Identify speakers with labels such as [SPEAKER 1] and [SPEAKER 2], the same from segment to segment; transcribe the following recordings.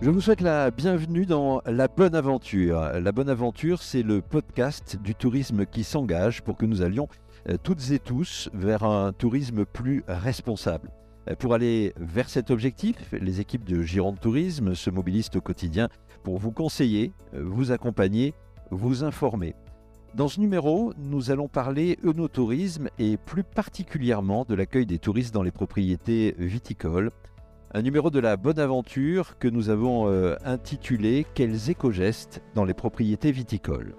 [SPEAKER 1] Je vous souhaite la bienvenue dans La Bonne Aventure. La Bonne Aventure, c'est le podcast du tourisme qui s'engage pour que nous allions euh, toutes et tous vers un tourisme plus responsable. Euh, Pour aller vers cet objectif, les équipes de Gironde Tourisme se mobilisent au quotidien pour vous conseiller, euh, vous accompagner, vous informer. Dans ce numéro, nous allons parler œnotourisme et plus particulièrement de l'accueil des touristes dans les propriétés viticoles. Un numéro de la bonne aventure que nous avons euh, intitulé Quels éco-gestes dans les propriétés viticoles.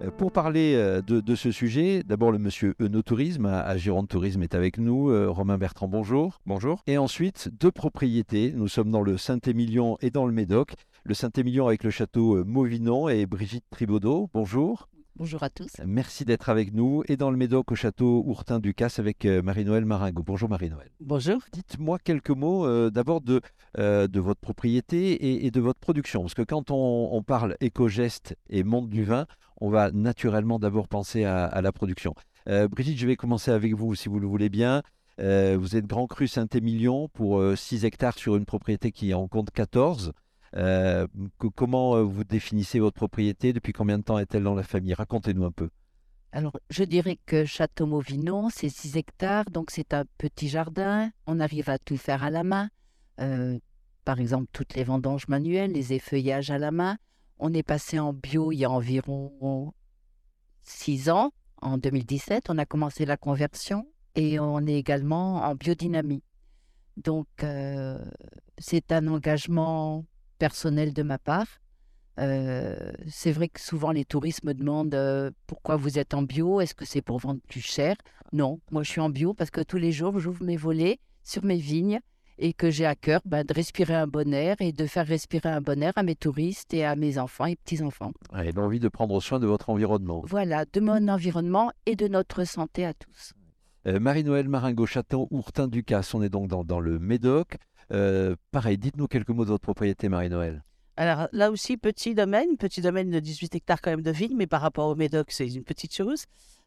[SPEAKER 1] Euh, Pour parler euh, de, de ce sujet, d'abord le monsieur Œnotourisme à, à Gironde Tourisme est avec nous. Euh, Romain Bertrand, bonjour.
[SPEAKER 2] Bonjour.
[SPEAKER 1] Et ensuite, deux propriétés. Nous sommes dans le Saint-Émilion et dans le Médoc. Le Saint-Émilion avec le château Mauvinon et Brigitte Tribaudot. Bonjour.
[SPEAKER 3] Bonjour à tous.
[SPEAKER 1] Merci d'être avec nous. Et dans le Médoc au château Ourtin-Ducasse avec euh, Marie-Noël Maringo. Bonjour Marie-Noël.
[SPEAKER 3] Bonjour.
[SPEAKER 1] Dites-moi quelques mots euh, d'abord de, euh, de votre propriété et, et de votre production. Parce que quand on, on parle éco-geste et monde du vin, on va naturellement d'abord penser à, à la production. Euh, Brigitte, je vais commencer avec vous si vous le voulez bien. Euh, vous êtes Grand Cru Saint-Émilion pour euh, 6 hectares sur une propriété qui en compte 14. Euh, comment euh, vous définissez votre propriété? Depuis combien de temps est-elle dans la famille? Racontez-nous un peu.
[SPEAKER 3] Alors, je dirais que Château Mauvinon, c'est 6 hectares, donc c'est un petit jardin. On arrive à tout faire à la main. Euh, par exemple, toutes les vendanges manuelles, les effeuillages à la main. On est passé en bio il y a environ 6 ans. En 2017, on a commencé la conversion et on est également en biodynamie. Donc, c'est un engagement personnel de ma part. Euh, c'est vrai que souvent les touristes me demandent euh, pourquoi vous êtes en bio, est-ce que c'est pour vendre plus cher? Non, moi je suis en bio parce que tous les jours j'ouvre mes volets sur mes vignes et que j'ai à cœur ben, de respirer un bon air et de faire respirer un bon air à mes touristes et à mes enfants et petits-enfants.
[SPEAKER 1] Et l'envie de prendre soin de votre environnement.
[SPEAKER 3] Voilà, de mon environnement et de notre santé à tous.
[SPEAKER 1] Euh, Marie-Noël Maringo, château Ourtin-Ducasse, on est donc dans, dans le Médoc. Euh, pareil, dites-nous quelques mots de votre propriété, Marie-Noël.
[SPEAKER 4] Alors là aussi, petit domaine, petit domaine de 18 hectares quand même de vignes, mais par rapport au Médoc, c'est une petite chose.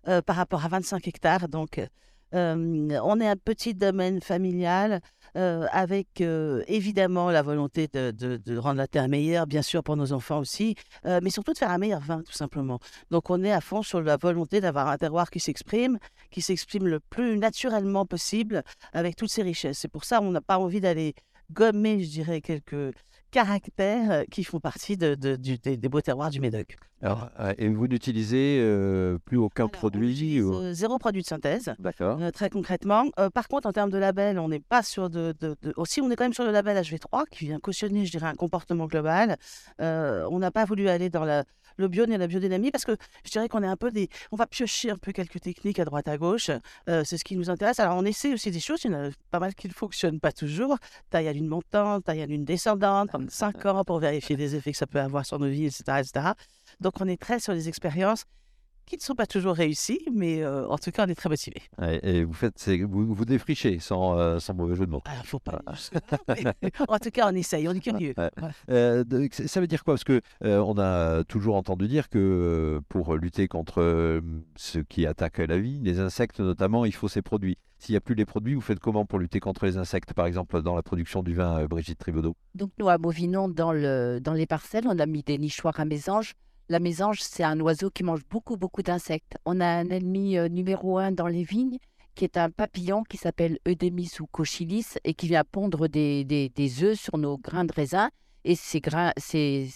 [SPEAKER 4] Euh, par rapport à 25 hectares, donc euh, on est un petit domaine familial avec évidemment la volonté de, rendre la terre meilleure, bien sûr pour nos enfants aussi, mais surtout de faire un meilleur vin tout simplement. Donc on est à fond sur la volonté d'avoir un terroir qui s'exprime, qui s'exprime le plus naturellement possible avec toutes ses richesses. C'est pour ça qu'on n'a pas envie d'aller gommer, je dirais, quelques caractères euh, qui font partie de, de- du- des, des beaux terroirs du Médoc.
[SPEAKER 1] Alors, euh, et vous n'utilisez euh, plus aucun
[SPEAKER 4] Alors,
[SPEAKER 1] produit ou-
[SPEAKER 4] zéro produit de synthèse.
[SPEAKER 1] D'accord.
[SPEAKER 4] Euh, très concrètement. Euh, par contre, en termes de label, on n'est pas sur de, de- Aussi, on est quand même sur le label HV3 qui vient cautionner, je dirais, un comportement global. On n'a pas voulu aller dans la, le bio ni la biodynamie parce que je dirais qu'on est un peu des. On va piocher un peu quelques techniques à droite à gauche. Euh, c'est ce qui nous intéresse. Alors, on essaie aussi des choses. Il y en a pas mal qui ne fonctionnent pas toujours. Taille à lune montante, taille à lune descendante, prendre 5 ans pour vérifier les effets que ça peut avoir sur nos vies, etc. etc. Donc, on est très sur des expériences qui ne sont pas toujours réussies, mais euh, en tout cas, on est très motivés.
[SPEAKER 1] Et vous faites, vous, vous défrichez sans, euh, sans mauvais jeu de mots.
[SPEAKER 4] Alors, faut pas. mais en tout cas, on essaye, on est curieux.
[SPEAKER 1] Ouais.
[SPEAKER 4] Voilà.
[SPEAKER 1] Euh, ça veut dire quoi? Parce que euh, on a toujours entendu dire que pour lutter contre ce qui attaque la vie, les insectes notamment, il faut ces produits. S'il n'y a plus les produits, vous faites comment pour lutter contre les insectes, par exemple dans la production du vin, euh, Brigitte Tribaudot
[SPEAKER 3] Donc nous, à Mauvinon, dans, le, dans les parcelles, on a mis des nichoirs à mésanges. La mésange, c'est un oiseau qui mange beaucoup, beaucoup d'insectes. On a un ennemi euh, numéro un dans les vignes, qui est un papillon qui s'appelle Eudémis ou Cochilis et qui vient pondre des, œufs sur nos grains de raisin. Et ces, grains, ces,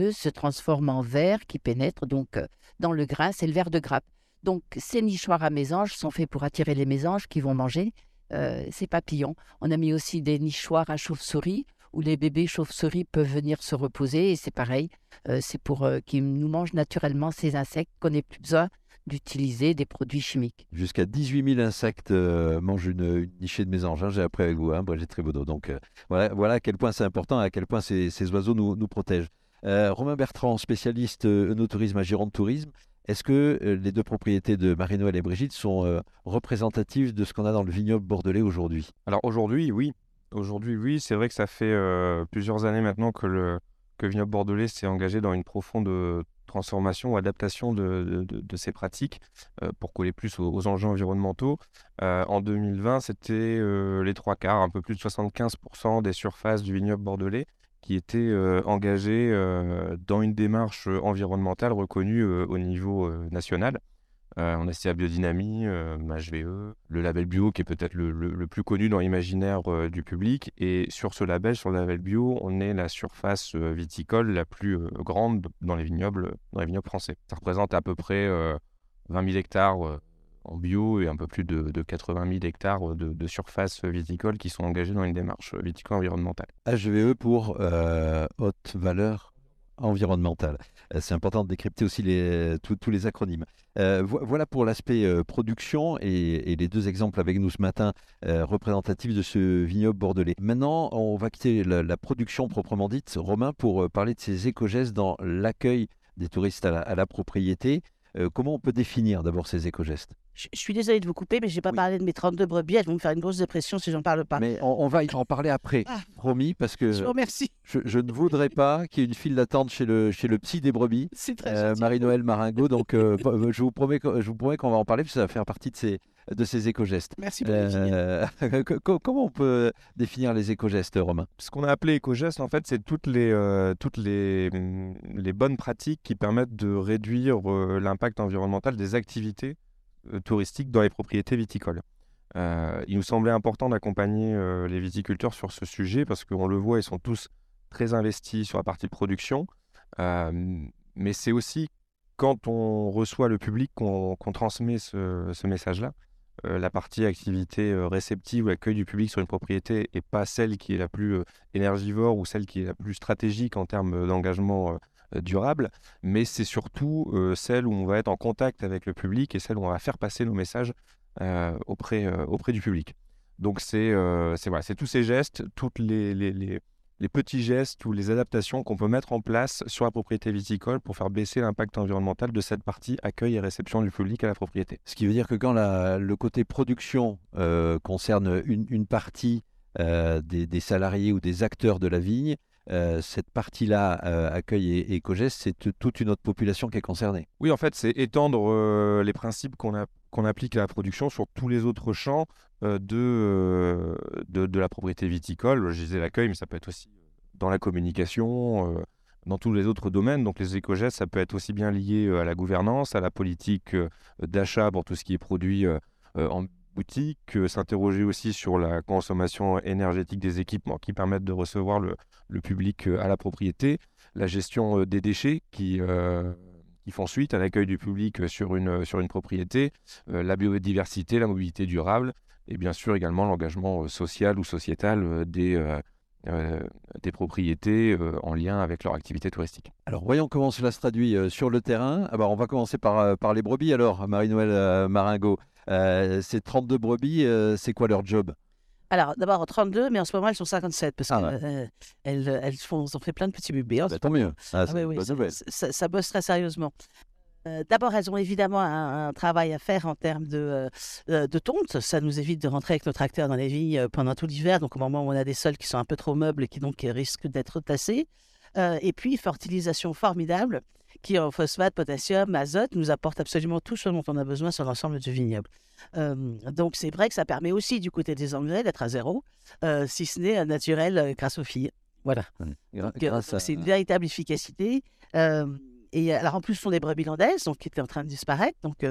[SPEAKER 3] œufs se transforment en verre qui pénètre donc euh, dans le grain. C'est le verre de grappe. Donc ces nichoirs à mésanges sont faits pour attirer les mésanges qui vont manger euh, ces papillons. On a mis aussi des nichoirs à chauves-souris où les bébés chauves-souris peuvent venir se reposer et c'est pareil, euh, c'est pour euh, qu'ils nous mangent naturellement ces insectes qu'on n'ait plus besoin d'utiliser des produits chimiques.
[SPEAKER 1] Jusqu'à 18 000 insectes euh, mangent une, une nichée de mésange. hein, J'ai appris avec vous, hein, Brigitte Tribaudot. Donc euh, voilà, voilà à quel point c'est important, à quel point ces, ces oiseaux nous, nous protègent. Euh, Romain Bertrand, spécialiste euh, œnotourisme à Gironde Tourisme. Est-ce que les deux propriétés de Marie-Noël et Brigitte sont euh, représentatives de ce qu'on a dans le vignoble bordelais aujourd'hui?
[SPEAKER 2] Alors aujourd'hui, oui. Aujourd'hui, oui. C'est vrai que ça fait euh, plusieurs années maintenant que le que Vignoble Bordelais s'est engagé dans une profonde euh, transformation ou adaptation de, ces pratiques pour coller plus aux, enjeux environnementaux. en 2020, c'était les trois quarts, un peu plus de 75% des surfaces du vignoble bordelais qui étaient engagées dans une démarche environnementale reconnue au niveau national. Euh, on a cité la biodynamie, euh, HVE, le label bio qui est peut-être le, plus connu dans l'imaginaire euh, du public. Et sur ce label, sur le label bio, on est la surface viticole la plus grande dans les vignobles, dans les vignobles français. Ça représente à peu près 20 000 hectares en bio et un peu plus de, 80 000 hectares de, de, surface viticole qui sont engagés dans une démarche viticole environnementale.
[SPEAKER 1] HVE pour haute valeur environnementale. Euh, c'est important de décrypter aussi tous les acronymes. Euh, voilà pour l'aspect euh, production et, les deux exemples avec nous ce matin représentatifs de ce vignoble bordelais. Maintenant, on va quitter la, production proprement dite, Romain, pour parler de ces éco-gestes dans l'accueil des touristes à la propriété. Comment on peut définir d'abord ces éco-gestes?
[SPEAKER 4] Je, suis désolée de vous couper, mais je n'ai pas parlé de mes 32 brebis. Elles vont me faire une grosse dépression si j'en parle pas.
[SPEAKER 1] Mais on, va y en parler après, ah. promis, parce que
[SPEAKER 4] je,
[SPEAKER 1] je, ne voudrais pas qu'il y ait une file d'attente chez le, chez le psy des brebis,
[SPEAKER 4] C'est très euh,
[SPEAKER 1] Marie-Noël Maringo. Donc, euh, euh, je vous promets, je vous promets qu'on va en parler, parce que ça va faire partie de ces, de ces éco-gestes.
[SPEAKER 4] Merci beaucoup.
[SPEAKER 1] comment on peut définir les éco-gestes, Romain?
[SPEAKER 2] Ce qu'on a appelé éco-gestes, en fait, c'est toutes, les, toutes les, les bonnes pratiques qui permettent de réduire l'impact environnemental des activités euh, touristique dans les propriétés viticoles. Euh, il nous semblait important d'accompagner euh, les viticulteurs sur ce sujet parce qu'on le voit, ils sont tous très investis sur la partie de production. mais c'est aussi quand on reçoit le public qu'on transmet ce, message-là. La partie activité réceptive ou accueil du public sur une propriété n'est pas celle qui est la plus énergivore ou celle qui est la plus stratégique en termes d'engagement euh, durable, mais c'est surtout euh, celle où on va être en contact avec le public et celle où on va faire passer nos messages euh, auprès, auprès du public. Donc c'est voilà, tous ces gestes, toutes les, petits gestes ou les adaptations qu'on peut mettre en place sur la propriété viticole pour faire baisser l'impact environnemental de cette partie accueil et réception du public à la propriété.
[SPEAKER 1] Ce qui veut dire que quand le côté production concerne une, partie des, des, salariés ou des acteurs de la vigne, euh, cette partie-là, euh, accueil et, et c'est toute une autre population qui est concernée.
[SPEAKER 2] Oui, en fait, c'est étendre euh, les principes qu'on applique à la production sur tous les autres champs de, de, la propriété viticole. Je disais l'accueil, mais ça peut être aussi dans la communication, dans tous les autres domaines. Donc les éco-gestes, ça peut être aussi bien lié à la gouvernance, à la politique d'achat pour tout ce qui est produit en boutique, s'interroger aussi sur la consommation énergétique des équipements qui permettent de recevoir le, public euh, à la propriété, la gestion euh, des déchets qui, euh, qui font suite à l'accueil du public sur une, sur une propriété, la biodiversité, la mobilité durable et bien sûr également l'engagement social ou sociétal des, des propriétés en lien avec leur activité touristique.
[SPEAKER 1] Alors voyons comment cela se traduit sur le terrain. Alors, on va commencer par, par les brebis alors, Marie-Noël Maringo. ces 32 brebis, c'est quoi leur job?
[SPEAKER 4] Alors, d'abord 32, mais en ce moment, elles sont 57 parce ah qu'elles elles, elles font, ont fait plein de petits bébés.
[SPEAKER 1] Bah, tant mieux.
[SPEAKER 4] Ah, ah oui, ça, ça, bosse très sérieusement. D'abord, elles ont évidemment un, travail à faire en termes de, de tonte. Ça nous évite de rentrer avec nos tracteurs dans les vignes pendant tout l'hiver. Donc, au moment où on a des sols qui sont un peu trop meubles et qui donc risquent d'être tassés. et puis, fertilisation formidable qui en phosphate, potassium, azote nous apporte absolument tout ce dont on a besoin sur l'ensemble du vignoble. donc c'est vrai que ça permet aussi du côté des engrais d'être à zéro, si ce n'est naturel grâce aux filles. Voilà. C'est une véritable efficacité. Et alors en plus, ce sont des brebis landaises donc, qui étaient en train de disparaître. Donc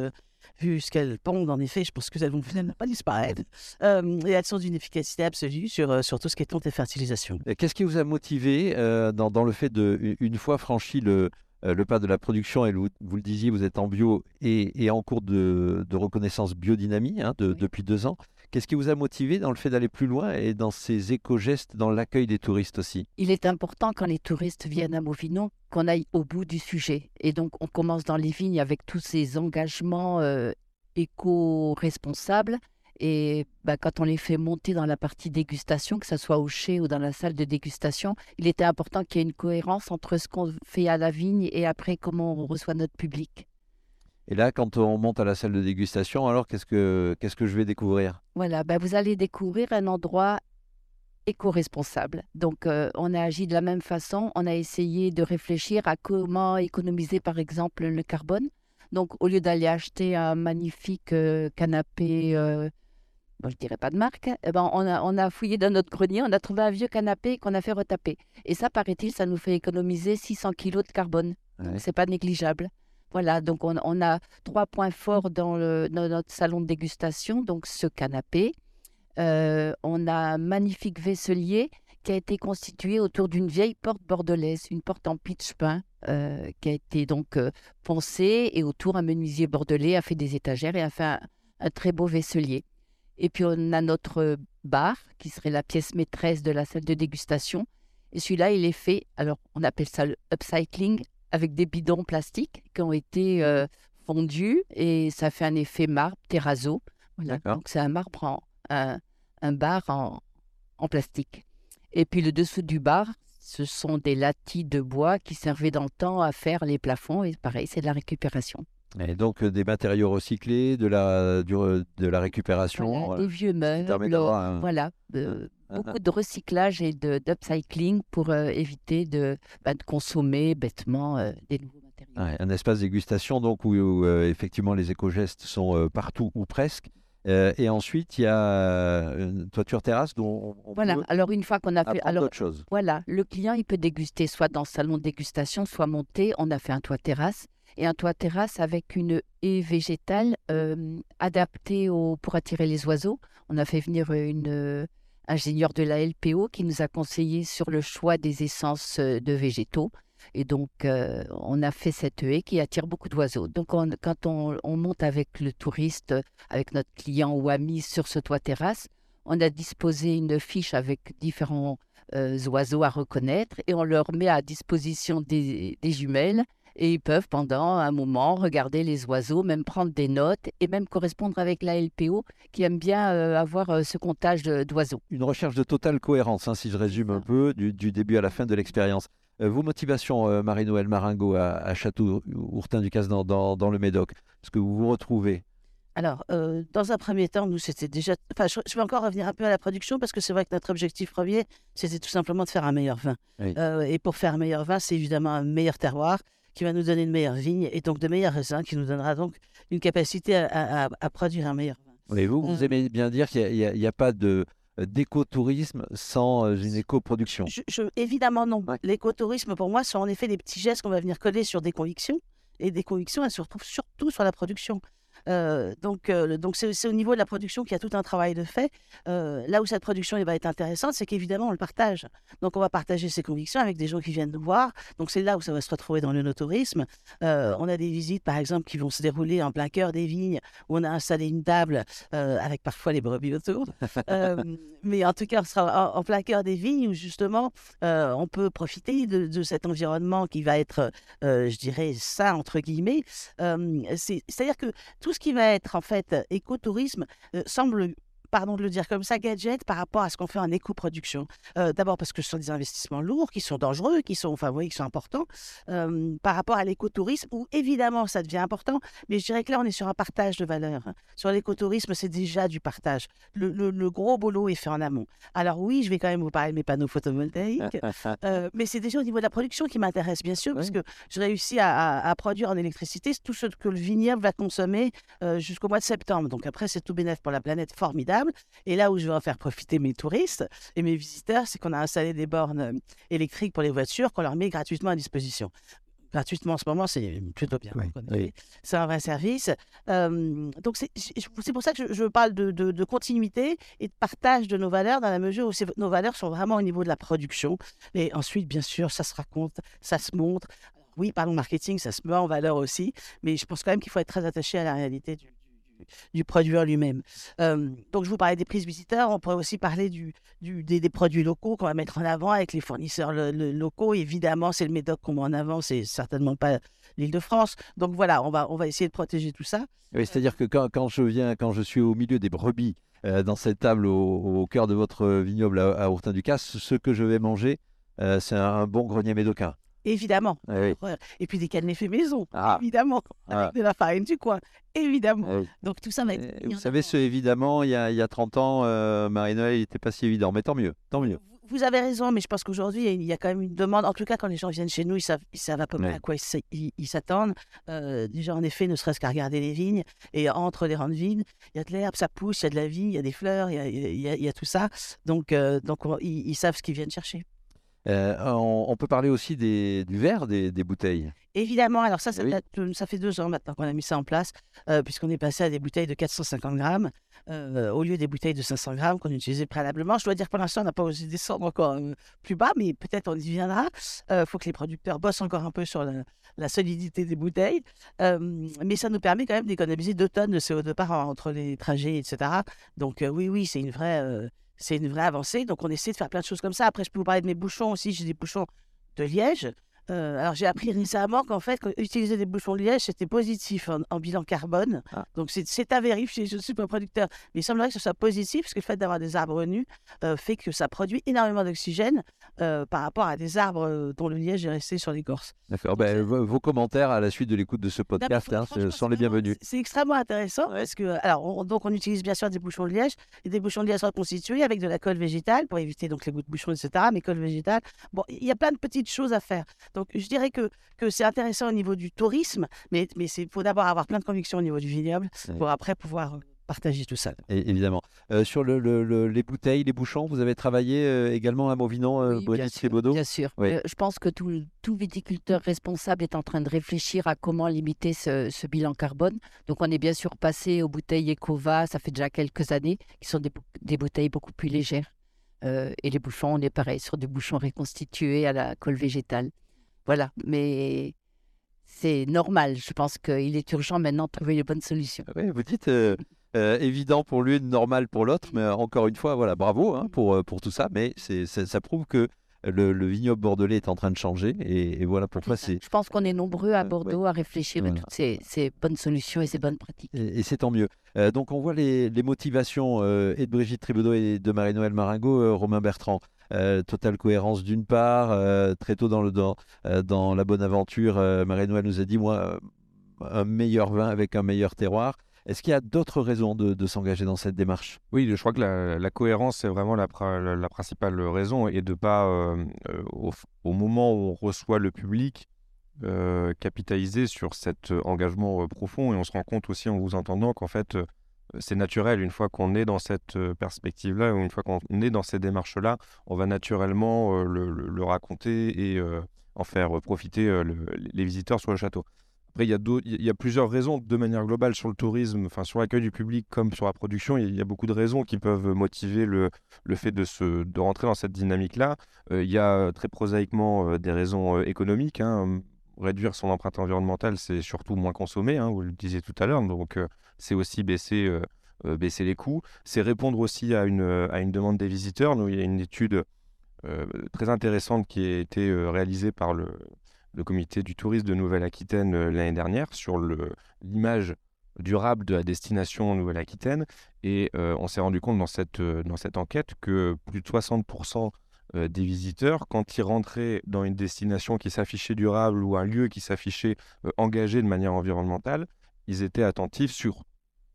[SPEAKER 4] vu ce qu'elles pondent, en effet, je pense qu'elles vont finalement pas disparaître. et elles sont d'une efficacité absolue sur, sur tout ce qui est tonte et fertilisation.
[SPEAKER 1] Qu'est-ce qui vous a motivé dans, dans, le fait de, une fois franchi le, euh, le pas de la production, et vous, le disiez, vous êtes en bio et, en cours de, reconnaissance biodynamie hein, depuis deux ans. Qu'est-ce qui vous a motivé dans le fait d'aller plus loin et dans ces éco-gestes, dans l'accueil des touristes aussi?
[SPEAKER 3] Il est important quand les touristes viennent à Mauvignon qu'on aille au bout du sujet. Et donc on commence dans les vignes avec tous ces engagements euh, éco-responsables et bah, quand on les fait monter dans la partie dégustation, que ce soit au chai ou dans la salle de dégustation, il était important qu'il y ait une cohérence entre ce qu'on fait à la vigne et après comment on reçoit notre public.
[SPEAKER 1] Et là, quand on monte à la salle de dégustation, alors qu'est-ce que, qu'est-ce que je vais découvrir?
[SPEAKER 3] Voilà, bah, vous allez découvrir un endroit éco-responsable. Donc, euh, on a agi de la même façon. On a essayé de réfléchir à comment économiser, par exemple, le carbone. Donc, au lieu d'aller acheter un magnifique euh, canapé, euh, bon, je dirais pas de marque, eh ben, on, a, on a fouillé dans notre grenier, on a trouvé un vieux canapé qu'on a fait retaper. Et ça, paraît-il, ça nous fait économiser 600 kilos de carbone. Donc,
[SPEAKER 1] Ouais.
[SPEAKER 3] c'est pas négligeable. Voilà, donc on, a trois points forts dans notre salon de dégustation. Donc, ce canapé, euh, on a un magnifique vaisselier qui a été constitué autour d'une vieille porte bordelaise, une porte en pitch peint, euh, qui a été donc euh, poncée et autour un menuisier bordelais a fait des étagères et a fait un, un très beau vaisselier. Et puis on a notre bar qui serait la pièce maîtresse de la salle de dégustation. Et celui-là, il est fait, alors on appelle ça le upcycling, avec des bidons plastiques qui ont été euh, fondus et ça fait un effet marbre terrazzo. Voilà. Donc c'est un marbre, en, un, un bar en, en plastique. Et puis le dessous du bar, ce sont des latis de bois qui servaient dans le temps à faire les plafonds. Et pareil, c'est de la récupération.
[SPEAKER 1] Et donc euh, des matériaux recyclés, de la, du de la récupération.
[SPEAKER 3] Voilà,
[SPEAKER 1] voilà.
[SPEAKER 3] Des vieux meubles.
[SPEAKER 1] un-
[SPEAKER 3] Voilà, euh,
[SPEAKER 1] un-
[SPEAKER 3] beaucoup de recyclage et d'upcycling pour euh, éviter de, bah, de consommer bêtement euh, des nouveaux matériaux.
[SPEAKER 1] Ouais, un espace dégustation donc où, où, euh, effectivement les éco-gestes sont partout ou presque. Euh, et ensuite, il y a une toiture terrasse dont on,
[SPEAKER 3] Voilà,
[SPEAKER 1] peut
[SPEAKER 3] alors une fois qu'on a fait... Alors,
[SPEAKER 1] choses.
[SPEAKER 3] Voilà, le client, il peut déguster soit dans le salon de dégustation, soit monté. On a fait un toit terrasse et un toit terrasse avec une haie végétale euh, adaptée pour attirer les oiseaux. On a fait venir une euh, ingénieure de la LPO qui nous a conseillé sur le choix des essences euh, de végétaux. Et donc, on a fait cette haie qui attire beaucoup d'oiseaux. Donc, on- quand on, on monte avec le touriste, avec notre client ou ami sur ce toit terrasse, on a disposé une fiche avec différents oiseaux à reconnaître et on leur met à disposition des jumelles et ils peuvent pendant un moment regarder les oiseaux, même prendre des notes et même correspondre avec la LPO qui aime bien euh, avoir euh, ce comptage d'oiseaux.
[SPEAKER 1] Une recherche de totale cohérence, hein, si je résume un
[SPEAKER 3] ça.
[SPEAKER 1] peu, du, du début à la fin de l'expérience. Euh, vos motivations, euh, Marie-Noël Maringo, à, à Château-Ourtin-du-Casse dans, dans, dans le Médoc, est-ce que vous vous retrouvez?
[SPEAKER 4] Alors, euh, dans un premier temps, nous, c'était déjà. Enfin, je, je vais encore revenir un peu à la production parce que c'est vrai que notre objectif premier, c'était tout simplement de faire un meilleur vin.
[SPEAKER 1] Oui.
[SPEAKER 4] Euh, et pour faire un meilleur vin, c'est évidemment un meilleur terroir qui va nous donner une meilleure vigne et donc de meilleurs raisins qui nous donnera donc une capacité à, à- à- à produire un meilleur vin.
[SPEAKER 1] Et vous, vous
[SPEAKER 4] Euh.
[SPEAKER 1] aimez bien dire qu'il n'y a, pas de euh, d'écotourisme sans euh, une éco-production.
[SPEAKER 4] Je- je- évidemment, non. L'écotourisme, pour moi, sont en effet des petits gestes qu'on va venir coller sur des convictions. Et des convictions, elles se retrouvent surtout sur la production. Euh, donc, euh, donc c'est au niveau de la production qu'il y a tout un travail de fait. Euh, là où cette production elle va être intéressante, c'est qu'évidemment, on le partage. Donc, on va partager ses convictions avec des gens qui viennent nous voir. Donc, c'est là où ça va se retrouver dans le no-tourisme. On a des visites, par exemple, qui vont se dérouler en plein cœur des vignes, où on a installé une table avec parfois les brebis autour. Mais en tout cas, on sera en, en plein cœur des vignes où justement, on peut profiter de, de cet environnement qui va être, euh, je dirais, sain, entre guillemets. Euh, c'est- C'est-à-dire que tout ce qui va être, en fait, écotourisme euh, semble pardon de le dire comme ça, gadget par rapport à ce qu'on fait en éco-production. Euh, D'abord parce que ce sont des investissements lourds, qui sont dangereux, qui sont, enfin, voyez, qui sont importants, euh, par rapport à l'écotourisme, où évidemment ça devient important, mais je dirais que là, on est sur un partage de valeurs. hein. Sur l'écotourisme, c'est déjà du partage. Le, le- le gros boulot est fait en amont. Alors oui, je vais quand même vous parler de mes panneaux photovoltaïques, euh, mais c'est déjà au niveau de la production qui m'intéresse, bien sûr, parce que je réussis à, à- à produire en électricité tout ce que le vignoble va consommer jusqu'au mois de septembre. Donc après, c'est tout bénéf pour la planète, formidable. Et là où je vais en faire profiter mes touristes et mes visiteurs, c'est qu'on a installé des bornes euh, électriques pour les voitures qu'on leur met gratuitement à disposition. Gratuitement en ce moment, c'est plutôt bien.
[SPEAKER 1] Oui.
[SPEAKER 4] C'est un vrai service. Euh, donc c'est pour ça que je, je parle de, de- de continuité et de partage de nos valeurs dans la mesure où nos valeurs sont vraiment au niveau de la production. Et ensuite, bien sûr, ça se raconte, ça se montre. Oui, parlons marketing, ça se met en valeur aussi, mais je pense quand même qu'il faut être très attaché à la réalité du, du- du produit en lui-même. Euh, donc, je vous parlais des prises visiteurs. On pourrait aussi parler du, des, produits locaux qu'on va mettre en avant avec les fournisseurs locaux. Évidemment, c'est le Médoc qu'on met en avant, c'est certainement pas l'Île-de-France. Donc voilà, on va, on va essayer de protéger tout ça.
[SPEAKER 1] Oui, c'est-à-dire que quand, je viens, quand je suis au milieu des brebis euh, dans cette table au, au cœur de votre vignoble à, à Ourtin-du-Casse, ce que je vais manger, euh, c'est un, un bon grenier médocain.
[SPEAKER 4] Évidemment.
[SPEAKER 1] Ah oui.
[SPEAKER 4] Et puis des cannelés faits maison,
[SPEAKER 1] Ah.
[SPEAKER 4] évidemment.
[SPEAKER 1] Ah.
[SPEAKER 4] Avec de la farine du coin, évidemment.
[SPEAKER 1] Ah oui.
[SPEAKER 4] Donc tout ça va être.
[SPEAKER 1] Euh, Vous savez, ce évidemment, il y a, il y a 30 ans, euh, Marie-Noël, il n'était pas si évident. Mais tant mieux, tant mieux.
[SPEAKER 4] Vous- avez raison, mais je pense qu'aujourd'hui, il y a quand même une demande. En tout cas, quand les gens viennent chez nous, ils savent, ils savent à peu près à quoi ils s'attendent. Euh, déjà, en effet, ne serait-ce qu'à regarder les vignes. Et entre les rangs de vignes, il y a de l'herbe, ça pousse, il y a de la vie, il y a des fleurs, il y a, il y a- il y a tout ça. Donc, euh, donc on- ils, ils savent ce qu'ils viennent chercher.
[SPEAKER 1] Euh, on, on peut parler aussi des, du verre des, des bouteilles.
[SPEAKER 4] Évidemment, alors ça, ça,
[SPEAKER 1] Oui.
[SPEAKER 4] date de- ça fait deux ans maintenant qu'on a mis ça en place, euh, puisqu'on est passé à des bouteilles de 450 grammes euh, au lieu des bouteilles de 500 grammes qu'on utilisait préalablement. Je dois dire, pour l'instant, on n'a pas osé descendre encore euh, plus bas, mais peut-être on y viendra. Il faut que les producteurs bossent encore un peu sur la, la solidité des bouteilles. Euh, mais ça nous permet quand même d'économiser 2 tonnes de CO2 par an entre les trajets, etc. Donc euh, oui, oui, c'est une vraie... c'est une vraie avancée. Donc, on essaie de faire plein de choses comme ça. Après, je peux vous parler de mes bouchons aussi. J'ai des bouchons de liège. Euh, alors, j'ai appris récemment qu'en fait, quand- utiliser des bouchons de liège, c'était positif en, en bilan carbone.
[SPEAKER 1] Ah.
[SPEAKER 4] Donc, c'est- à vérifier. Je ne suis pas producteur. Mais il semblerait que ce soit positif parce que le fait d'avoir des arbres nus euh, fait que ça produit énormément d'oxygène euh, par rapport à des arbres dont le liège est resté sur l'écorce.
[SPEAKER 1] D'accord. Ben, vos, commentaires à la suite de l'écoute de ce podcast hein, sont les bienvenus.
[SPEAKER 4] C'est extrêmement intéressant parce que, alors, on, donc on utilise bien sûr des bouchons de liège et des bouchons de liège reconstitués avec de la colle végétale pour éviter donc les gouttes de bouchons, etc. Mais colle végétale, bon, il y a plein de petites choses à faire. Donc, je dirais que, que c'est intéressant au niveau du tourisme, mais mais c'est faut d'abord avoir plein de convictions au niveau du vignoble pour après pouvoir euh, partager tout ça.
[SPEAKER 1] Et- évidemment. Euh, sur le, le- le- les bouteilles, les bouchons, vous avez travaillé euh, également à Movinon, euh,
[SPEAKER 3] Oui, bien sûr, Bien sûr.
[SPEAKER 1] Oui.
[SPEAKER 3] Euh, je pense que tout, tout viticulteur responsable est en train de réfléchir à comment limiter ce, ce bilan carbone. Donc, on est bien sûr passé aux bouteilles Ecova, ça fait déjà quelques années, qui sont des, des bouteilles beaucoup plus légères. Euh, et les bouchons, on est pareil, sur des bouchons reconstitués à la colle végétale. Voilà. Mais c'est normal. Je pense qu'il est urgent maintenant de trouver les bonnes solutions.
[SPEAKER 1] Oui, vous dites euh, euh, évident pour l'une, normal pour l'autre, mais encore une fois, voilà, bravo hein, pour, euh, pour tout ça, mais c'est, ça prouve que le, le vignoble bordelais est en train de changer, et, et voilà pourquoi
[SPEAKER 3] C'est. Je pense qu'on est nombreux à Bordeaux à réfléchir à toutes ces, ces bonnes solutions et ces bonnes pratiques.
[SPEAKER 1] Et, et c'est tant mieux. Euh, donc on voit les, les motivations euh, et de Brigitte Tribaudot et de Marie-Noël Maringo, euh, Romain Bertrand. Euh, totale cohérence d'une part, euh, très tôt dans, le, dans, euh, dans la bonne aventure, Marie-Noël nous a dit, moi, un meilleur vin avec un meilleur terroir. Est-ce qu'il y a d'autres raisons de, s'engager dans cette démarche?
[SPEAKER 2] Oui, je crois que la, cohérence, c'est vraiment la, la- principale raison et de pas, au, moment où on reçoit le public, capitaliser sur cet engagement profond. Et on se rend compte aussi en vous entendant qu'en fait, c'est naturel. Une fois qu'on est dans cette euh, perspective-là, ou une fois qu'on est dans ces démarches-là, on va naturellement euh, le, raconter et euh, en faire profiter le- les visiteurs sur le château. Après, il y, a plusieurs raisons de manière globale sur le tourisme, enfin sur l'accueil du public comme sur la production. Il y a beaucoup de raisons qui peuvent motiver le, fait de, rentrer dans cette dynamique-là. Il y a très prosaïquement des raisons économiques. hein. Réduire son empreinte environnementale, c'est surtout moins consommer, hein, vous le disiez tout à l'heure. Donc, euh, c'est aussi baisser, euh, euh, baisser les coûts. C'est répondre aussi à une, à une demande des visiteurs. Nous, il y a une étude très intéressante qui a été réalisée par le, le comité du tourisme de Nouvelle-Aquitaine l'année dernière sur l'image durable de la destination Nouvelle-Aquitaine. Et on s'est rendu compte dans cette, dans cette enquête que plus de 60% euh, des visiteurs, quand ils rentraient dans une destination qui s'affichait durable ou un lieu qui s'affichait euh, engagé de manière environnementale, ils étaient attentifs sur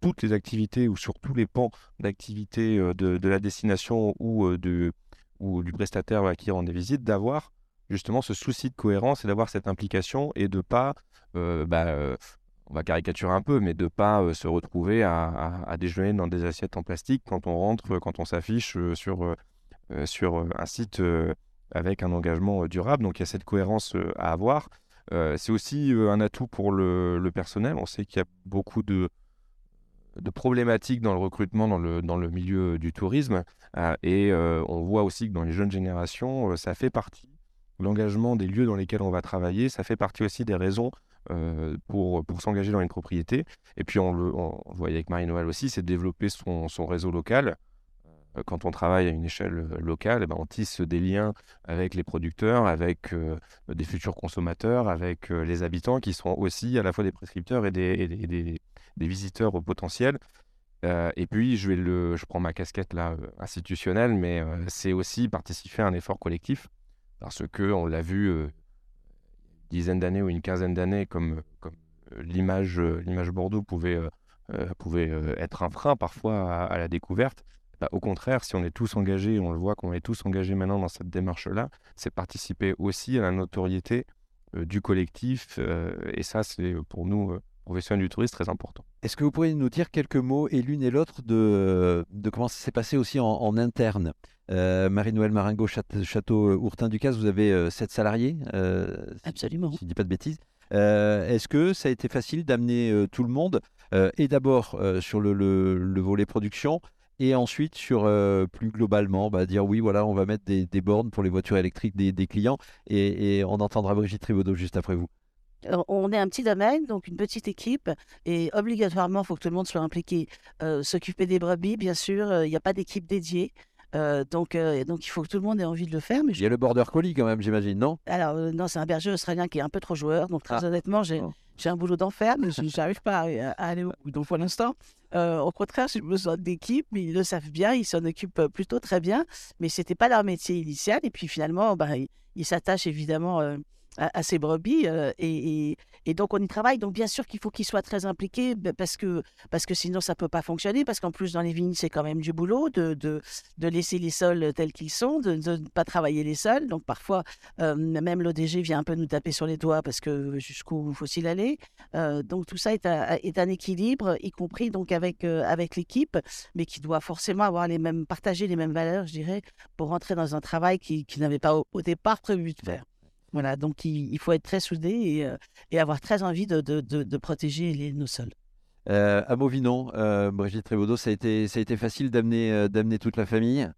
[SPEAKER 2] toutes les activités ou sur tous les pans d'activité euh, de, la destination ou, de, ou du prestataire à qui ils rendaient visite, d'avoir justement ce souci de cohérence et d'avoir cette implication et de pas, bah, on va caricaturer un peu, mais de pas se retrouver à, déjeuner dans des assiettes en plastique quand on rentre, quand on s'affiche sur, sur euh, un site euh, avec un engagement euh, durable. Donc il y a cette cohérence euh, à avoir. Euh, c'est aussi euh, un atout pour le, personnel. On sait qu'il y a beaucoup de, problématiques dans le recrutement dans le, dans le milieu du tourisme. Euh, et euh, on voit aussi que dans les jeunes générations, euh, ça fait partie l'engagement des lieux dans lesquels on va travailler, ça fait partie aussi des raisons euh, pour, pour s'engager dans une propriété. Et puis on le, on, voyait avec Marie-Noël aussi, c'est de développer son, son réseau local. Euh, Quand on travaille à une échelle euh, locale, eh ben, on tisse des liens avec les producteurs, avec euh, des futurs consommateurs, avec les habitants qui sont aussi à la fois des prescripteurs et des, des- visiteurs potentiels. Euh, et puis, je, vais le, je prends ma casquette là, institutionnelle, mais c'est aussi participer à un effort collectif parce que on l'a vu, euh, dizaine d'années ou une quinzaine d'années, comme, comme l'image, l'image Bordeaux pouvait, pouvait être un frein parfois à, la découverte, bah, au contraire, si on est tous engagés, on le voit qu'on est tous engagés maintenant dans cette démarche-là, c'est participer aussi à la notoriété du collectif. et ça, c'est pour nous professionnels du tourisme très important.
[SPEAKER 1] Est-ce que vous pourriez nous dire quelques mots, et l'une et l'autre, de, de comment ça s'est passé aussi en, interne? Euh, Marie-Noël Maringo, Château euh, Ourtin-Ducasse, vous avez euh, sept salariés
[SPEAKER 4] Absolument.
[SPEAKER 1] Si je ne dis pas de bêtises. Est-ce que ça a été facile d'amener tout le monde? Et d'abord sur le, le, volet production, et ensuite sur plus globalement, bah, dire oui, voilà, on va mettre des, des, bornes pour les voitures électriques des, des clients, et, et, on entendra Brigitte Tribaudot juste après vous
[SPEAKER 4] on est un petit domaine, donc une petite équipe, et obligatoirement, il faut que tout le monde soit impliqué. Euh, s'occuper des brebis, bien sûr, euh, il n'y a pas d'équipe dédiée. Euh, donc, donc, il faut que tout le monde ait envie de le faire.
[SPEAKER 1] Mais Il y a le border collie quand même, j'imagine, non?
[SPEAKER 4] Alors, non, c'est un berger australien qui est un peu trop joueur. Donc, très ah. honnêtement, j'ai oh. Un boulot d'enfer, mais je n'arrive pas à, aller au bout. Donc, pour l'instant, au contraire, j'ai besoin d'équipe, mais ils le savent bien, ils s'en occupent plutôt très bien. Mais ce n'était pas leur métier initial. Et puis, finalement, bah, ils s'attachent évidemment à, ces brebis et, donc on y travaille. Donc bien sûr qu'il faut qu'ils soient très impliqués parce que, parce que sinon ça ne peut pas fonctionner. Parce qu'en plus dans les vignes c'est quand même du boulot de, de, de, laisser les sols tels qu'ils sont, de, ne pas travailler les sols. Donc parfois même l'ODG vient un peu nous taper sur les doigts parce que jusqu'où faut-il aller. donc tout ça est, un équilibre, y compris donc avec, avec l'équipe, mais qui doit forcément avoir les mêmes, partager les mêmes valeurs, je dirais, pour rentrer dans un travail qui, n'avait pas au départ prévu de faire. Voilà, donc il, faut être très soudé et, euh, avoir très envie de, protéger les, nos sols.
[SPEAKER 1] Euh, à Mauvinon, euh, Brigitte Trébaudot, ça a été, ça a été facile d'amener, d'amener toute la famille?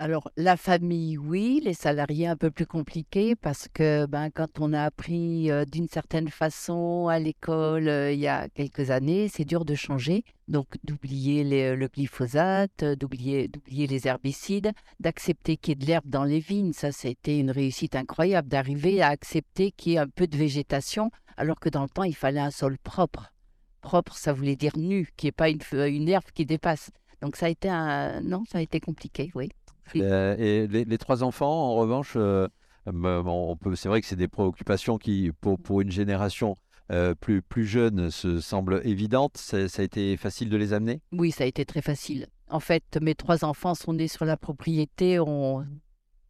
[SPEAKER 3] Alors, la famille, oui, les salariés, un peu plus compliqué parce que ben, quand on a appris d'une certaine façon à l'école il y a quelques années, c'est dur de changer. Donc, d'oublier le glyphosate, d'oublier, les herbicides, d'accepter qu'il y ait de l'herbe dans les vignes. Ça, été une réussite incroyable d'arriver à accepter qu'il y ait un peu de végétation, alors que dans le temps, il fallait un sol propre. Propre, ça voulait dire nu, qu'il n'y ait pas une, une herbe qui dépasse. Donc, ça a été un. Non, ça a été compliqué, oui.
[SPEAKER 1] Euh, et les, trois enfants, en revanche, euh, on peut, c'est vrai que c'est des préoccupations qui, pour, pour une génération euh, plus, plus jeune, se semblent évidentes. Ça, a été facile de les amener?
[SPEAKER 3] Oui, ça a été très facile. En fait, mes trois enfants sont nés sur la propriété. On,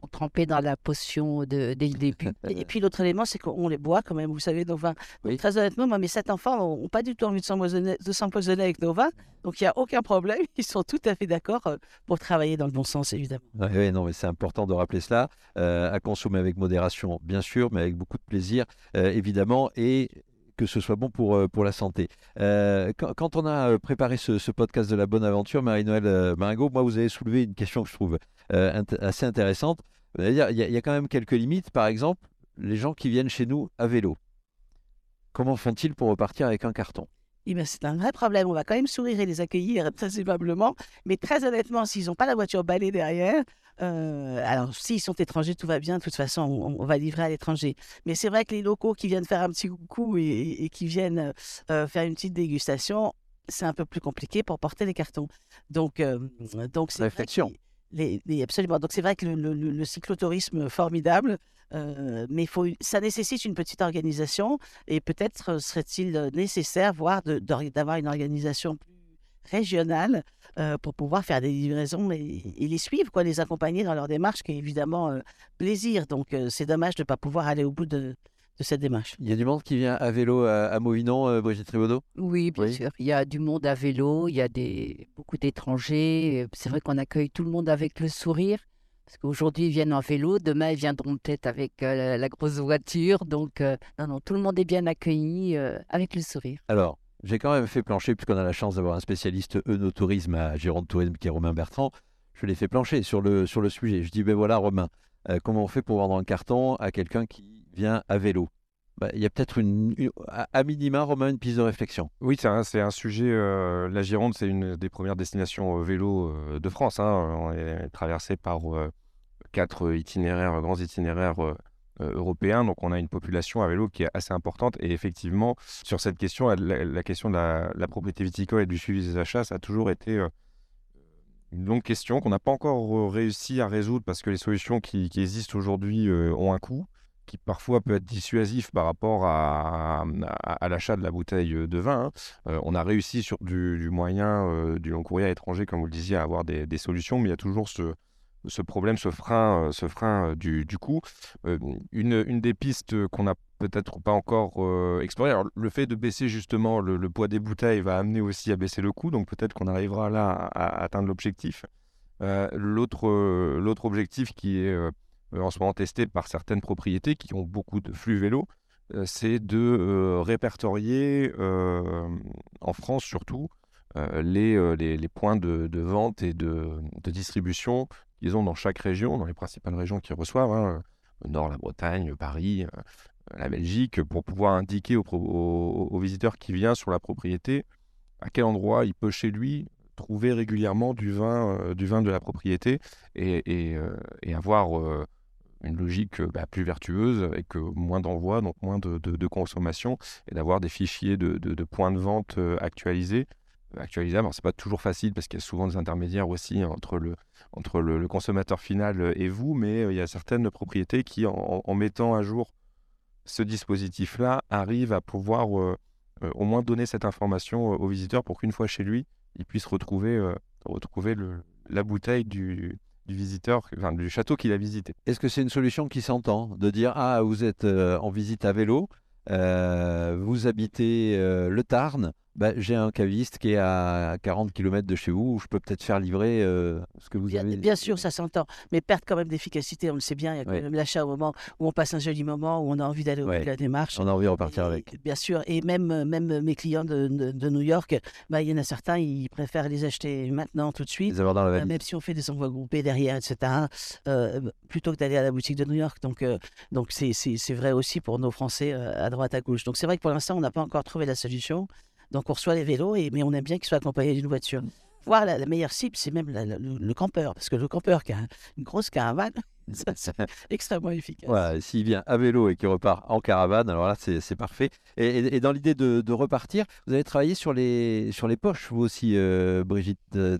[SPEAKER 3] on trempait dans la potion de, dès le début.
[SPEAKER 4] Et, puis l'autre élément, c'est qu'on les boit quand même, vous savez, nos vins. Très honnêtement, moi, mes sept enfants n'ont pas du tout envie de s'empoisonner avec nos vins, donc il n'y a aucun problème. Ils sont tout à fait d'accord euh, pour travailler dans le bon sens, évidemment.
[SPEAKER 1] Oui, non, mais c'est important de rappeler cela. Euh, à consommer avec modération, bien sûr, mais avec beaucoup de plaisir, euh, évidemment, et que ce soit bon pour, pour la santé. quand, on a préparé ce, podcast de la bonne aventure, Marie-Noël Maringo, moi, vous avez soulevé une question que je trouve euh, assez intéressante. Il y, a quand même quelques limites. Par exemple, les gens qui viennent chez nous à vélo, comment font-ils pour repartir avec un carton?
[SPEAKER 4] Eh c'est un vrai problème. On va quand même sourire et les accueillir très aimablement. Mais très honnêtement, s'ils n'ont pas la voiture balée derrière, euh, alors s'ils sont étrangers, tout va bien. De toute façon, on, va livrer à l'étranger. Mais c'est vrai que les locaux qui viennent faire un petit coucou et, qui viennent euh, faire une petite dégustation, c'est un peu plus compliqué pour porter les cartons. Donc, donc c'est
[SPEAKER 1] réflexion
[SPEAKER 4] absolument. Donc c'est vrai que le, cyclotourisme formidable, euh, mais faut, ça nécessite une petite organisation et peut-être serait-il nécessaire, voire d'avoir une organisation plus régionale euh, pour pouvoir faire des livraisons et, les suivre, quoi, les accompagner dans leur démarche qui est évidemment euh, plaisir. Donc c'est dommage de ne pas pouvoir aller au bout de, de cette démarche.
[SPEAKER 1] Il y a du monde qui vient à vélo à, à Movinon, euh, Brigitte Tribaudot
[SPEAKER 3] Oui, bien sûr. Il y a du monde à vélo, il y a des, beaucoup d'étrangers. C'est vrai qu'on accueille tout le monde avec le sourire. Parce qu'aujourd'hui, ils viennent en vélo, demain, ils viendront peut-être avec euh, la, grosse voiture. Donc, euh, non, non, tout le monde est bien accueilli avec le sourire.
[SPEAKER 1] Alors, j'ai quand même fait plancher, puisqu'on a la chance d'avoir un spécialiste Eunotourisme à Gironde Tourisme, qui est Romain Bertrand. Je l'ai fait plancher sur le, sur le sujet. Je dis, ben voilà, Romain, comment on fait pour vendre un carton à quelqu'un qui vient à vélo. Bah, il y a peut-être une, à minima, Romain, une piste de réflexion.
[SPEAKER 2] Oui, c'est un, sujet. Euh, la Gironde, c'est une des premières destinations vélo euh, de France. Hein. On est traversé par euh, quatre itinéraires, grands itinéraires européens. Donc, on a une population à vélo qui est assez importante. Et effectivement, sur cette question, la, question de la, propriété viticole et du suivi des achats, ça a toujours été une longue question qu'on n'a pas encore réussi à résoudre parce que les solutions qui existent aujourd'hui ont un coût qui parfois peut être dissuasif par rapport à, l'achat de la bouteille de vin. Hein. on a réussi sur du, moyen du long courrier à l'étranger, comme vous le disiez, à avoir des, solutions, mais il y a toujours ce, problème, ce frein, ce frein du, coût. une, des pistes qu'on n'a peut-être pas encore exploré, alors, le fait de baisser justement le, poids des bouteilles va amener aussi à baisser le coût, donc peut-être qu'on arrivera là à, atteindre l'objectif. L'autre objectif qui est en ce moment testé par certaines propriétés qui ont beaucoup de flux vélos, c'est de répertorier en France surtout les, les, points de, vente et de, distribution qu'ils ont dans chaque région, dans les principales régions qu'ils reçoivent, hein, le Nord, la Bretagne, Paris, euh, la Belgique, pour pouvoir indiquer au, visiteur qui vient sur la propriété à quel endroit il peut chez lui trouver régulièrement du vin, euh, du vin de la propriété et, euh, avoir une logique bah, plus vertueuse avec moins d'envoi, donc moins de, consommation et d'avoir des fichiers de, points de vente actualisés actualisable. C'est pas toujours facile parce qu'il y a souvent des intermédiaires aussi entre le, consommateur final et vous, mais euh, il y a certaines propriétés qui, en, mettant à jour ce dispositif-là, arrivent à pouvoir euh, euh, au moins donner cette information au visiteur pour qu'une fois chez lui, il puisse retrouver, la bouteille du, du château qu'il a visité.
[SPEAKER 1] Est-ce que c'est une solution qui s'entend de dire ah vous êtes en visite à vélo, vous habitez le Tarn, bah, j'ai un caviste qui est à 40 km de chez vous, où je peux peut-être faire livrer euh, ce que vous
[SPEAKER 4] bien,
[SPEAKER 1] avez.
[SPEAKER 4] Bien sûr, ça s'entend, mais perdre quand même d'efficacité, on le sait bien, il y a quand même l'achat au moment où on passe un joli moment, où on a envie d'aller au bout de la démarche.
[SPEAKER 1] On a envie de repartir avec.
[SPEAKER 4] Bien sûr, et même, même mes clients de, de, New York, bah, il y en a certains, ils préfèrent les acheter maintenant, tout de suite,
[SPEAKER 1] les avoir dans la
[SPEAKER 4] euh, même si on fait des envois groupés derrière, etc., euh, plutôt que d'aller à la boutique de New York. Donc, donc c'est, c'est vrai aussi pour nos Français à droite, à gauche. Donc c'est vrai que pour l'instant, on n'a pas encore trouvé la solution. Donc on reçoit les vélos, et, mais on aime bien qu'ils soient accompagnés d'une voiture. Voir la, meilleure cible, c'est même le, campeur, parce que le campeur qui a une grosse caravane, c'est extrêmement efficace.
[SPEAKER 1] Voilà, s'il vient à vélo et qu'il repart en caravane, alors là, c'est parfait. Et, dans l'idée de, repartir, vous avez travaillé sur les, sur les poches, vous aussi, euh, Brigitte euh,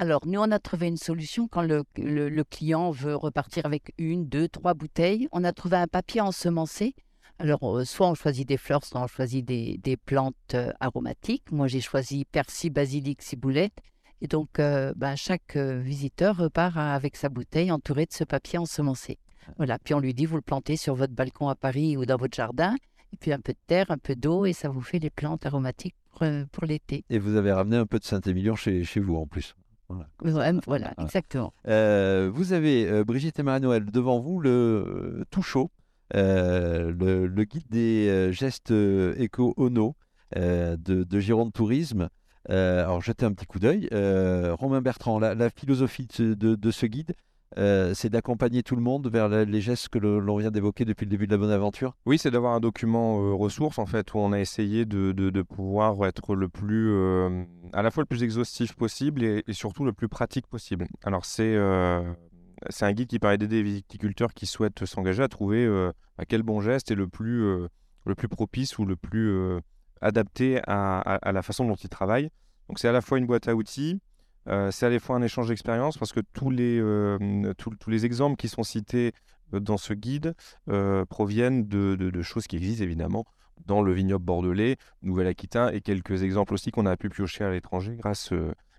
[SPEAKER 3] alors, nous, on a trouvé une solution quand le, le, client veut repartir avec une, deux, trois bouteilles. On a trouvé un papier ensemencé alors, soit on choisit des fleurs, soit on choisit des, plantes aromatiques. Moi, j'ai choisi persil, basilic, ciboulette. Et donc, ben, chaque visiteur repart avec sa bouteille entourée de ce papier ensemencé. Voilà. Puis on lui dit, vous le plantez sur votre balcon à Paris ou dans votre jardin. Et puis un peu de terre, un peu d'eau, et ça vous fait des plantes aromatiques pour, l'été.
[SPEAKER 1] Et vous avez ramené un peu de Saint-Émilion chez, chez vous en plus.
[SPEAKER 3] Voilà, voilà, exactement.
[SPEAKER 1] vous avez, Brigitte et Marie-Noël, devant vous le tout chaud euh, le, guide des euh, gestes euh, éco-ono de, de Gironde Tourisme. alors, jetez un petit coup d'œil. Romain Bertrand, la, philosophie de, ce guide, c'est d'accompagner tout le monde vers les gestes que l'on vient d'évoquer depuis le début de la bonne aventure
[SPEAKER 2] Oui, c'est d'avoir un document ressource en fait où on a essayé de, pouvoir être le plus, à la fois le plus exhaustif possible et surtout le plus pratique possible. Alors c'est c'est un guide qui permet d'aider les viticulteurs qui souhaitent s'engager à trouver euh, à quel bon geste est le plus, euh, le plus propice ou le plus euh, adapté à, la façon dont ils travaillent. Donc c'est à la fois une boîte à outils, c'est à la fois un échange d'expérience parce que tous les, tous, les exemples qui sont cités dans ce guide proviennent de, choses qui existent évidemment dans le vignoble bordelais, Nouvelle-Aquitaine et quelques exemples aussi qu'on a pu piocher à l'étranger grâce,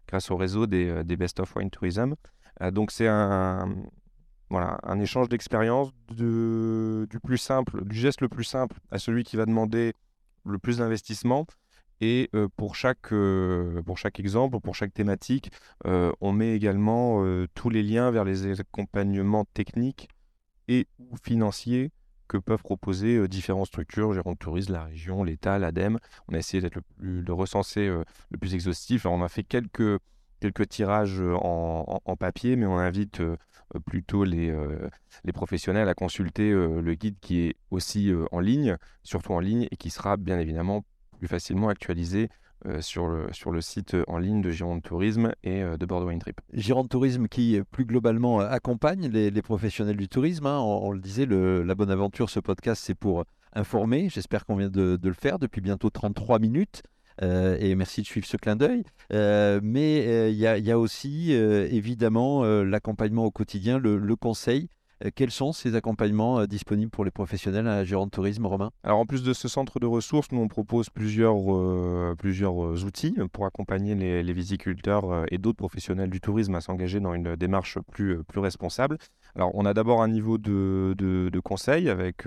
[SPEAKER 2] grâce au réseau des, des Best of Wine Tourism. Euh, donc c'est un, voilà, un échange d'expérience du plus simple, du geste le plus simple à celui qui va demander le plus d'investissement. Et euh, pour, chaque, euh, pour chaque exemple, pour chaque thématique, on met également tous les liens vers les accompagnements techniques et ou financiers que peuvent proposer différentes structures, Gérant Tourisme, la région, l'État, l'ADEME. On a essayé d'être le de recenser le plus exhaustif. on a fait quelques quelques tirages en, papier, mais on invite plutôt les, professionnels à consulter le guide qui est aussi en ligne, surtout en ligne, et qui sera bien évidemment plus facilement actualisé sur, le, site en ligne de Gironde Tourisme et de Bordeaux Wine Trip.
[SPEAKER 1] Gironde Tourisme qui plus globalement accompagne les, professionnels du tourisme. Hein. On, le disait, La Bonne Aventure, ce podcast, c'est pour informer. J'espère qu'on vient de, le faire depuis bientôt 33 minutes. Euh, et merci de suivre ce clin d'œil. Euh, mais euh, il y, a aussi évidemment l'accompagnement au quotidien, le, conseil. quels sont ces accompagnements disponibles pour les professionnels à Gironde Tourisme, Romain?
[SPEAKER 2] Alors en plus de ce centre de ressources, nous on propose plusieurs, plusieurs outils pour accompagner les, les viticulteurs et d'autres professionnels du tourisme à s'engager dans une démarche plus, plus responsable. Alors on a d'abord un niveau de, de, conseil avec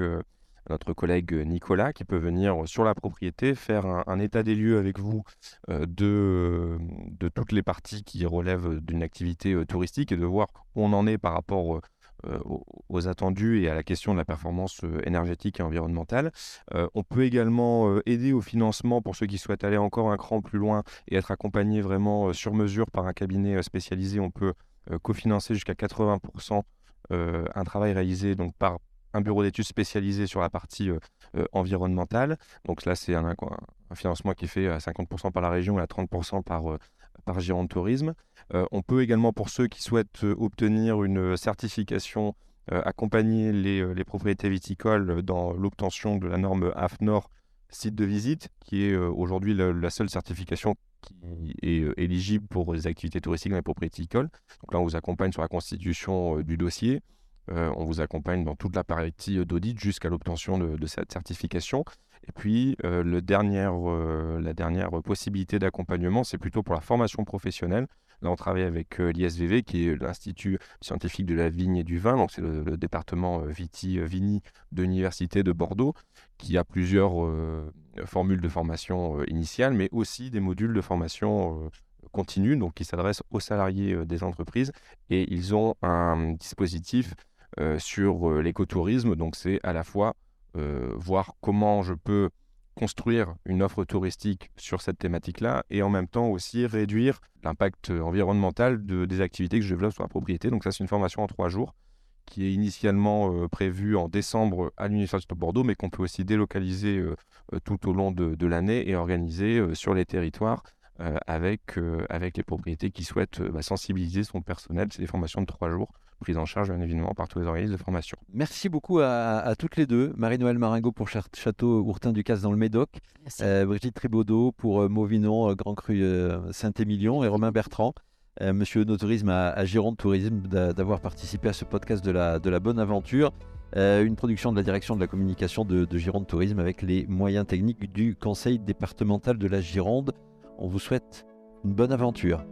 [SPEAKER 2] notre collègue Nicolas qui peut venir sur la propriété faire un, état des lieux avec vous euh, de, de, toutes les parties qui relèvent d'une activité euh, touristique et de voir où on en est par rapport euh, aux, attendus et à la question de la performance énergétique et environnementale. on peut également aider au financement pour ceux qui souhaitent aller encore un cran plus loin et être accompagnés vraiment sur mesure par un cabinet spécialisé. On peut cofinancer jusqu'à 80% un travail réalisé donc par un bureau d'études spécialisé sur la partie euh, euh, environnementale. Donc là, c'est un, financement qui est fait à 50% par la région et à 30% par, euh, par Gironde Tourisme. on peut également, pour ceux qui souhaitent obtenir une certification, accompagner les, les, propriétés viticoles dans l'obtention de la norme AFNOR site de visite, qui est aujourd'hui la, seule certification qui est éligible pour les activités touristiques dans les propriétés viticoles. Donc là, on vous accompagne sur la constitution du dossier. Euh, on vous accompagne dans toute la partie d'audit jusqu'à l'obtention de, cette certification. Et puis, euh, le euh, la dernière possibilité d'accompagnement, c'est plutôt pour la formation professionnelle. Là, on travaille avec l'ISVV, qui est l'Institut scientifique de la vigne et du vin. Donc, c'est le, département Viti-Vini de l'Université de Bordeaux, qui a plusieurs formules de formation initiale, mais aussi des modules de formation continue, donc qui s'adressent aux salariés des entreprises. Et ils ont un dispositif euh, sur euh, l'écotourisme. Donc c'est à la fois euh, voir comment je peux construire une offre touristique sur cette thématique-là et en même temps aussi réduire l'impact environnemental de, des activités que je développe sur la propriété. Donc ça, c'est une formation en trois jours qui est initialement prévue en décembre à l'Université de Bordeaux, mais qu'on peut aussi délocaliser tout au long de, l'année et organiser sur les territoires avec, avec les propriétés qui souhaitent bah, sensibiliser son personnel. C'est des formations de trois jours prise en charge bien évidemment par tous les organismes de formation.
[SPEAKER 1] Merci beaucoup à, toutes les deux. Marie-Noël Maringo pour Château Ourtin du Casse dans le Médoc, euh, Brigitte Tribaudot pour euh, Mauvinon, euh, Grand Cru Saint-Émilion et Romain Bertrand. Monsieur No Tourisme à, Gironde Tourisme d'avoir participé à ce podcast de la, de la bonne aventure. une production de la direction de la communication de, de Gironde Tourisme avec les moyens techniques du conseil départemental de la Gironde. On vous souhaite une bonne aventure.